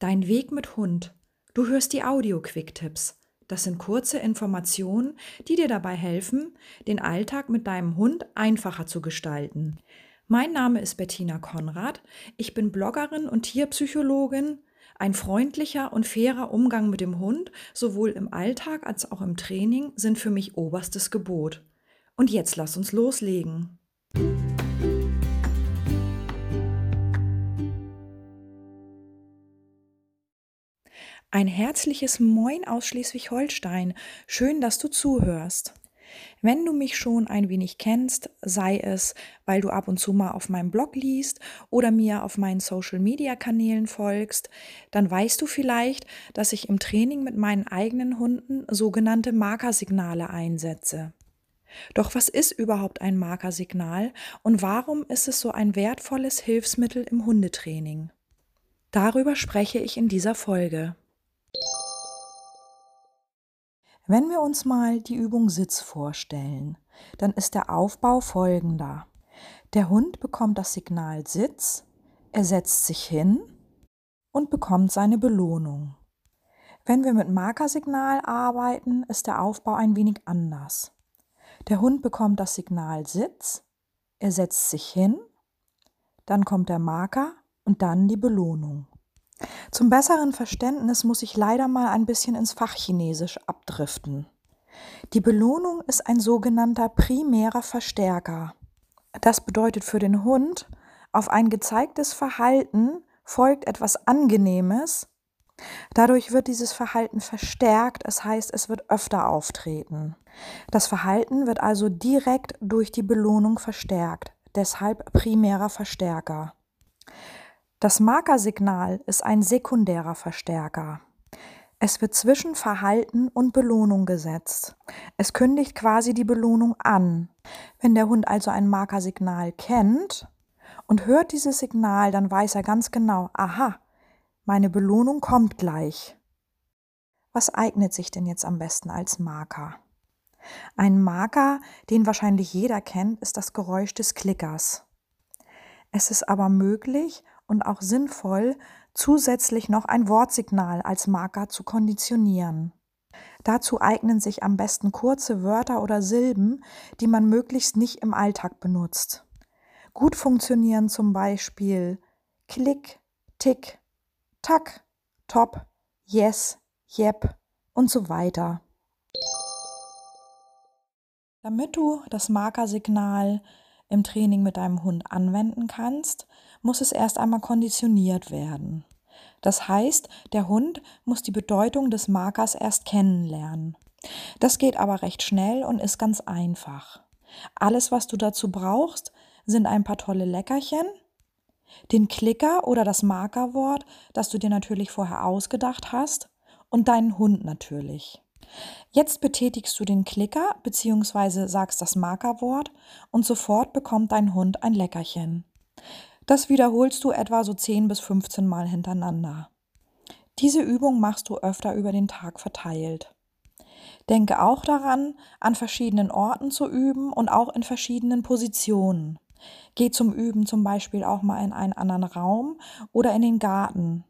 Dein Weg mit Hund. Du hörst die Audio-Quick-Tipps. Das sind kurze Informationen, die dir dabei helfen, den Alltag mit deinem Hund einfacher zu gestalten. Mein Name ist Bettina Konrad. Ich bin Bloggerin und Tierpsychologin. Ein freundlicher und fairer Umgang mit dem Hund, sowohl im Alltag als auch im Training, sind für mich oberstes Gebot. Und jetzt lass uns loslegen. Ein herzliches Moin aus Schleswig-Holstein. Schön, dass du zuhörst. Wenn du mich schon ein wenig kennst, sei es, weil du ab und zu mal auf meinem Blog liest oder mir auf meinen Social-Media-Kanälen folgst, dann weißt du vielleicht, dass ich im Training mit meinen eigenen Hunden sogenannte Markersignale einsetze. Doch was ist überhaupt ein Markersignal und warum ist es so ein wertvolles Hilfsmittel im Hundetraining? Darüber spreche ich in dieser Folge. Wenn wir uns mal die Übung Sitz vorstellen, dann ist der Aufbau folgender. Der Hund bekommt das Signal Sitz, er setzt sich hin und bekommt seine Belohnung. Wenn wir mit Markersignal arbeiten, ist der Aufbau ein wenig anders. Der Hund bekommt das Signal Sitz, er setzt sich hin, dann kommt der Marker und dann die Belohnung. Zum besseren Verständnis muss ich leider mal ein bisschen ins Fachchinesisch abdriften. Die Belohnung ist ein sogenannter primärer Verstärker. Das bedeutet für den Hund, auf ein gezeigtes Verhalten folgt etwas Angenehmes. Dadurch wird dieses Verhalten verstärkt, es heißt, es wird öfter auftreten. Das Verhalten wird also direkt durch die Belohnung verstärkt, deshalb primärer Verstärker. Das Markersignal ist ein sekundärer Verstärker. Es wird zwischen Verhalten und Belohnung gesetzt. Es kündigt quasi die Belohnung an. Wenn der Hund also ein Markersignal kennt und hört dieses Signal, dann weiß er ganz genau, aha, meine Belohnung kommt gleich. Was eignet sich denn jetzt am besten als Marker? Ein Marker, den wahrscheinlich jeder kennt, ist das Geräusch des Klickers. Es ist aber möglich und auch sinnvoll, zusätzlich noch ein Wortsignal als Marker zu konditionieren. Dazu eignen sich am besten kurze Wörter oder Silben, die man möglichst nicht im Alltag benutzt. Gut funktionieren zum Beispiel Klick, Tick, Tack, Top, Yes, Yep und so weiter. Damit du das Markersignal im Training mit deinem Hund anwenden kannst, muss es erst einmal konditioniert werden. Das heißt, der Hund muss die Bedeutung des Markers erst kennenlernen. Das geht aber recht schnell und ist ganz einfach. Alles, was du dazu brauchst, sind ein paar tolle Leckerchen, den Klicker oder das Markerwort, das du dir natürlich vorher ausgedacht hast, und deinen Hund natürlich. Jetzt betätigst du den Klicker bzw. sagst das Markerwort und sofort bekommt dein Hund ein Leckerchen. Das wiederholst du etwa so 10 bis 15 Mal hintereinander. Diese Übung machst du öfter über den Tag verteilt. Denke auch daran, an verschiedenen Orten zu üben und auch in verschiedenen Positionen. Geh zum Üben zum Beispiel auch mal in einen anderen Raum oder in den Garten.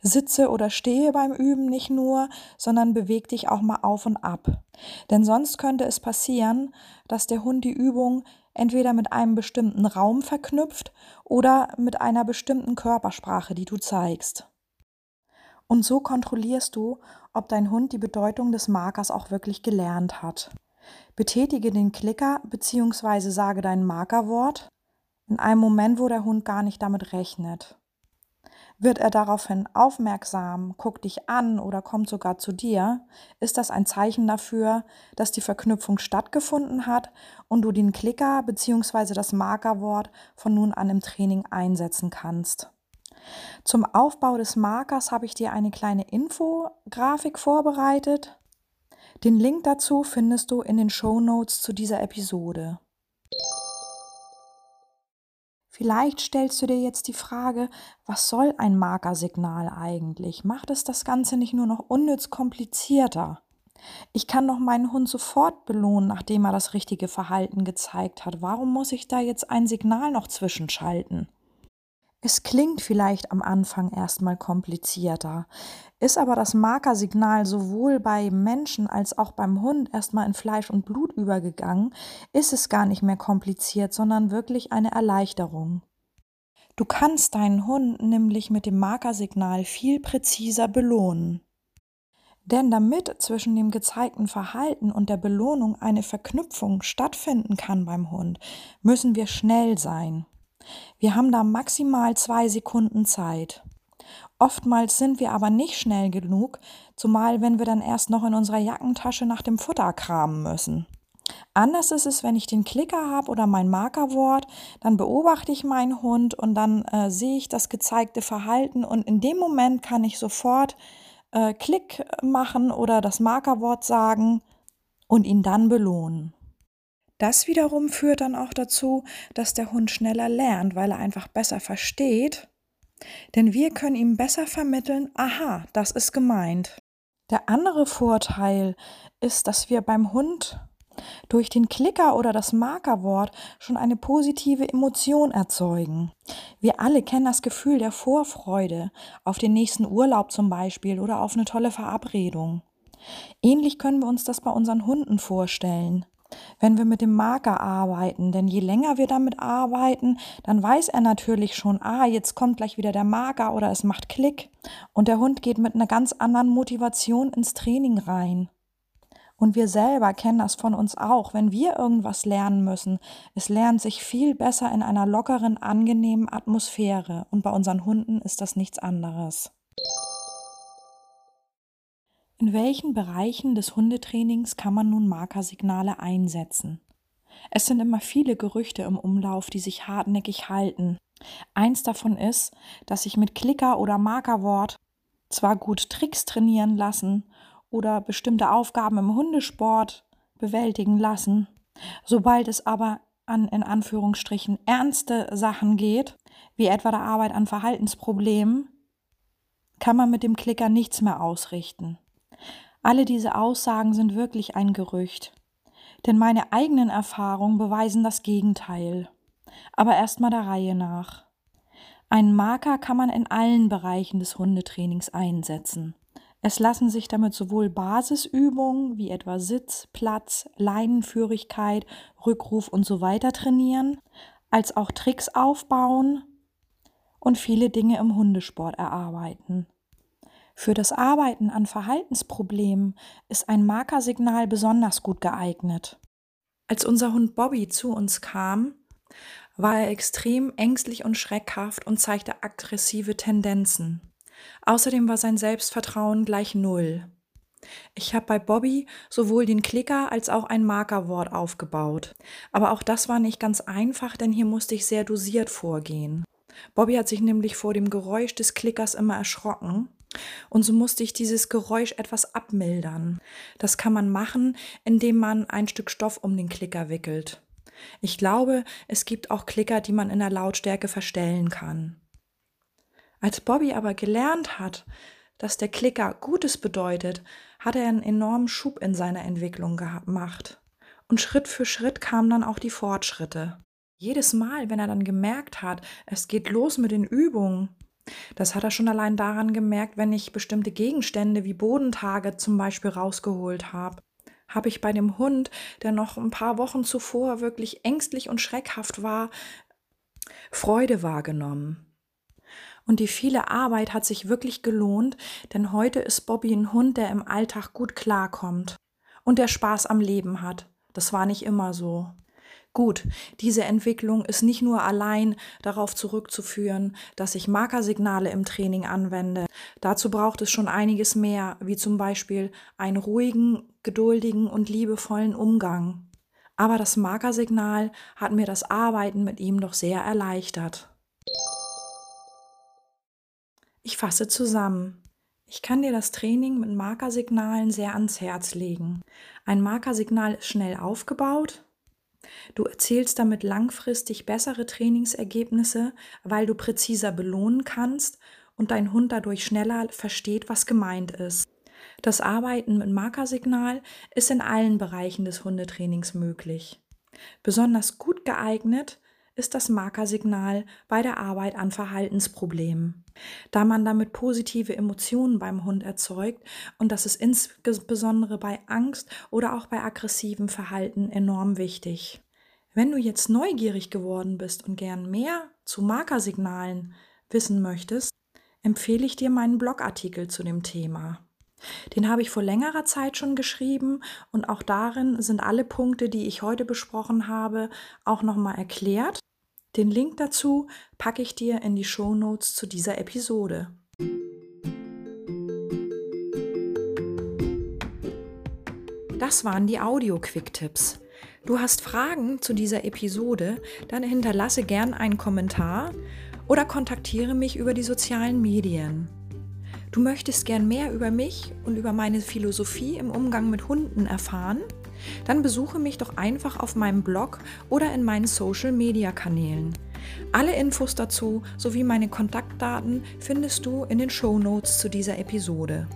Sitze oder stehe beim Üben nicht nur, sondern beweg dich auch mal auf und ab. Denn sonst könnte es passieren, dass der Hund die Übung entweder mit einem bestimmten Raum verknüpft oder mit einer bestimmten Körpersprache, die du zeigst. Und so kontrollierst du, ob dein Hund die Bedeutung des Markers auch wirklich gelernt hat. Betätige den Klicker bzw. sage dein Markerwort in einem Moment, wo der Hund gar nicht damit rechnet. Wird er daraufhin aufmerksam, guckt dich an oder kommt sogar zu dir, ist das ein Zeichen dafür, dass die Verknüpfung stattgefunden hat und du den Klicker bzw. das Markerwort von nun an im Training einsetzen kannst. Zum Aufbau des Markers habe ich dir eine kleine Infografik vorbereitet. Den Link dazu findest du in den Show Notes zu dieser Episode. Vielleicht stellst du dir jetzt die Frage, was soll ein Markersignal eigentlich? Macht es das Ganze nicht nur noch unnütz komplizierter? Ich kann doch meinen Hund sofort belohnen, nachdem er das richtige Verhalten gezeigt hat. Warum muss ich da jetzt ein Signal noch zwischenschalten? Es klingt vielleicht am Anfang erstmal komplizierter, ist aber das Markersignal sowohl bei Menschen als auch beim Hund erstmal in Fleisch und Blut übergegangen, ist es gar nicht mehr kompliziert, sondern wirklich eine Erleichterung. Du kannst deinen Hund nämlich mit dem Markersignal viel präziser belohnen. Denn damit zwischen dem gezeigten Verhalten und der Belohnung eine Verknüpfung stattfinden kann beim Hund, müssen wir schnell sein. Wir haben da maximal zwei Sekunden Zeit. Oftmals sind wir aber nicht schnell genug, zumal wenn wir dann erst noch in unserer Jackentasche nach dem Futter kramen müssen. Anders ist es, wenn ich den Klicker habe oder mein Markerwort, dann beobachte ich meinen Hund und dann äh, sehe ich das gezeigte Verhalten und in dem Moment kann ich sofort äh, Klick machen oder das Markerwort sagen und ihn dann belohnen. Das wiederum führt dann auch dazu, dass der Hund schneller lernt, weil er einfach besser versteht. Denn wir können ihm besser vermitteln, aha, das ist gemeint. Der andere Vorteil ist, dass wir beim Hund durch den Klicker oder das Markerwort schon eine positive Emotion erzeugen. Wir alle kennen das Gefühl der Vorfreude auf den nächsten Urlaub zum Beispiel oder auf eine tolle Verabredung. Ähnlich können wir uns das bei unseren Hunden vorstellen wenn wir mit dem Marker arbeiten. Denn je länger wir damit arbeiten, dann weiß er natürlich schon, ah, jetzt kommt gleich wieder der Marker oder es macht Klick. Und der Hund geht mit einer ganz anderen Motivation ins Training rein. Und wir selber kennen das von uns auch, wenn wir irgendwas lernen müssen. Es lernt sich viel besser in einer lockeren, angenehmen Atmosphäre. Und bei unseren Hunden ist das nichts anderes. In welchen Bereichen des Hundetrainings kann man nun Markersignale einsetzen? Es sind immer viele Gerüchte im Umlauf, die sich hartnäckig halten. Eins davon ist, dass sich mit Klicker oder Markerwort zwar gut Tricks trainieren lassen oder bestimmte Aufgaben im Hundesport bewältigen lassen, sobald es aber an in Anführungsstrichen ernste Sachen geht, wie etwa der Arbeit an Verhaltensproblemen, kann man mit dem Klicker nichts mehr ausrichten. Alle diese Aussagen sind wirklich ein Gerücht, denn meine eigenen Erfahrungen beweisen das Gegenteil. Aber erstmal der Reihe nach. Einen Marker kann man in allen Bereichen des Hundetrainings einsetzen. Es lassen sich damit sowohl Basisübungen wie etwa Sitz, Platz, Leinenführigkeit, Rückruf und so weiter trainieren, als auch Tricks aufbauen und viele Dinge im Hundesport erarbeiten. Für das Arbeiten an Verhaltensproblemen ist ein Markersignal besonders gut geeignet. Als unser Hund Bobby zu uns kam, war er extrem ängstlich und schreckhaft und zeigte aggressive Tendenzen. Außerdem war sein Selbstvertrauen gleich Null. Ich habe bei Bobby sowohl den Klicker als auch ein Markerwort aufgebaut. Aber auch das war nicht ganz einfach, denn hier musste ich sehr dosiert vorgehen. Bobby hat sich nämlich vor dem Geräusch des Klickers immer erschrocken und so musste ich dieses Geräusch etwas abmildern. Das kann man machen, indem man ein Stück Stoff um den Klicker wickelt. Ich glaube, es gibt auch Klicker, die man in der Lautstärke verstellen kann. Als Bobby aber gelernt hat, dass der Klicker Gutes bedeutet, hat er einen enormen Schub in seiner Entwicklung gemacht. Und Schritt für Schritt kamen dann auch die Fortschritte. Jedes Mal, wenn er dann gemerkt hat, es geht los mit den Übungen, das hat er schon allein daran gemerkt, wenn ich bestimmte Gegenstände wie Bodentage zum Beispiel rausgeholt habe. Habe ich bei dem Hund, der noch ein paar Wochen zuvor wirklich ängstlich und schreckhaft war, Freude wahrgenommen. Und die viele Arbeit hat sich wirklich gelohnt, denn heute ist Bobby ein Hund, der im Alltag gut klarkommt und der Spaß am Leben hat. Das war nicht immer so. Gut, diese Entwicklung ist nicht nur allein darauf zurückzuführen, dass ich Markersignale im Training anwende. Dazu braucht es schon einiges mehr, wie zum Beispiel einen ruhigen, geduldigen und liebevollen Umgang. Aber das Markersignal hat mir das Arbeiten mit ihm doch sehr erleichtert. Ich fasse zusammen. Ich kann dir das Training mit Markersignalen sehr ans Herz legen. Ein Markersignal ist schnell aufgebaut, Du erzielst damit langfristig bessere Trainingsergebnisse, weil du präziser belohnen kannst und dein Hund dadurch schneller versteht, was gemeint ist. Das Arbeiten mit Markersignal ist in allen Bereichen des Hundetrainings möglich. Besonders gut geeignet ist das Markersignal bei der Arbeit an Verhaltensproblemen, da man damit positive Emotionen beim Hund erzeugt und das ist insbesondere bei Angst oder auch bei aggressivem Verhalten enorm wichtig. Wenn du jetzt neugierig geworden bist und gern mehr zu Markersignalen wissen möchtest, empfehle ich dir meinen Blogartikel zu dem Thema. Den habe ich vor längerer Zeit schon geschrieben und auch darin sind alle Punkte, die ich heute besprochen habe, auch nochmal erklärt. Den Link dazu packe ich dir in die Show Notes zu dieser Episode. Das waren die Audio-Quick-Tipps. Du hast Fragen zu dieser Episode, dann hinterlasse gern einen Kommentar oder kontaktiere mich über die sozialen Medien. Du möchtest gern mehr über mich und über meine Philosophie im Umgang mit Hunden erfahren? Dann besuche mich doch einfach auf meinem Blog oder in meinen Social-Media-Kanälen. Alle Infos dazu sowie meine Kontaktdaten findest du in den Show Notes zu dieser Episode.